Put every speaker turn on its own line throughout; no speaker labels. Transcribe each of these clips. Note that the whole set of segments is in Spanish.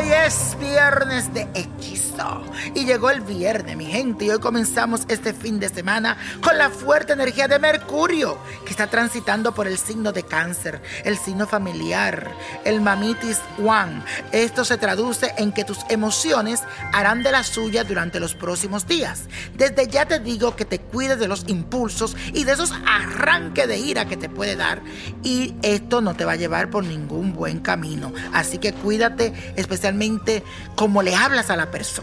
Hoy es viernes de y llegó el viernes, mi gente, y hoy comenzamos este fin de semana con la fuerte energía de Mercurio, que está transitando por el signo de cáncer, el signo familiar, el mamitis one. Esto se traduce en que tus emociones harán de la suya durante los próximos días. Desde ya te digo que te cuides de los impulsos y de esos arranques de ira que te puede dar. Y esto no te va a llevar por ningún buen camino. Así que cuídate especialmente como le hablas a la persona.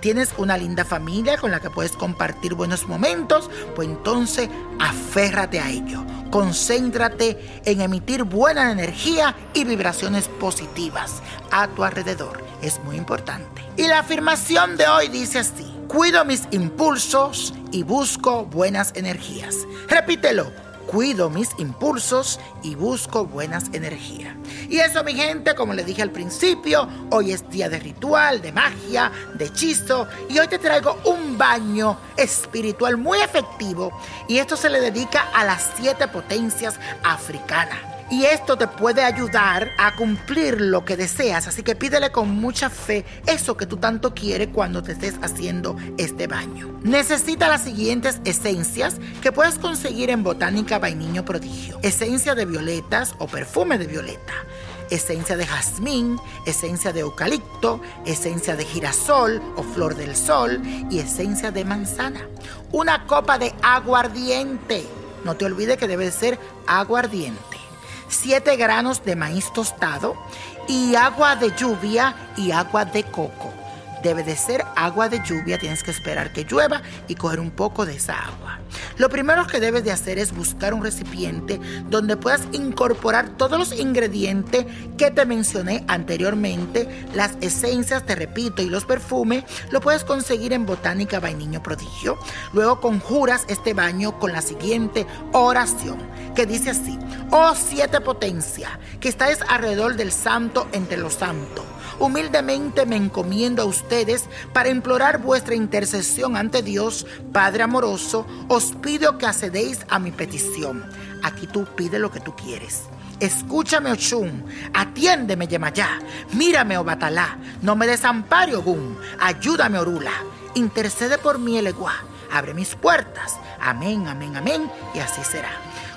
Tienes una linda familia con la que puedes compartir buenos momentos, pues entonces aférrate a ello. Concéntrate en emitir buena energía y vibraciones positivas a tu alrededor. Es muy importante. Y la afirmación de hoy dice así. Cuido mis impulsos y busco buenas energías. Repítelo cuido mis impulsos y busco buenas energías. Y eso, mi gente, como les dije al principio, hoy es día de ritual, de magia, de hechizo, y hoy te traigo un baño espiritual muy efectivo, y esto se le dedica a las siete potencias africanas. Y esto te puede ayudar a cumplir lo que deseas. Así que pídele con mucha fe eso que tú tanto quieres cuando te estés haciendo este baño. Necesita las siguientes esencias que puedes conseguir en Botánica Vainiño Prodigio. Esencia de violetas o perfume de violeta esencia de jazmín, esencia de eucalipto, esencia de girasol o flor del sol y esencia de manzana. Una copa de aguardiente. No te olvides que debe ser aguardiente. 7 granos de maíz tostado y agua de lluvia y agua de coco. Debe de ser agua de lluvia, tienes que esperar que llueva y coger un poco de esa agua. Lo primero que debes de hacer es buscar un recipiente donde puedas incorporar todos los ingredientes que te mencioné anteriormente, las esencias, te repito, y los perfumes, lo puedes conseguir en Botánica Vainiño Prodigio. Luego conjuras este baño con la siguiente oración, que dice así, oh siete potencia, que estáis alrededor del santo entre los santos Humildemente me encomiendo a ustedes para implorar vuestra intercesión ante Dios, Padre amoroso. Os pido que accedéis a mi petición. Aquí tú pide lo que tú quieres. Escúchame, Ochun. Atiéndeme, Yemayá. Mírame, Obatalá. No me desampare, Ogún. Ayúdame, Orula. Intercede por mí, Eleguá. Abre mis puertas. Amén, amén, amén. Y así será.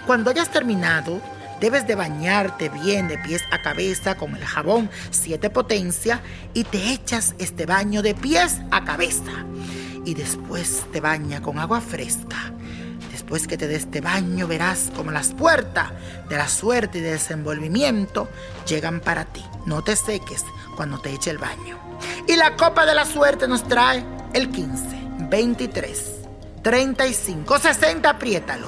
Cuando hayas terminado, Debes de bañarte bien de pies a cabeza con el jabón siete potencia y te echas este baño de pies a cabeza. Y después te baña con agua fresca. Después que te des este baño verás como las puertas de la suerte y de desenvolvimiento llegan para ti. No te seques cuando te eche el baño. Y la copa de la suerte nos trae el 15, 23, 35, 60, apriétalo,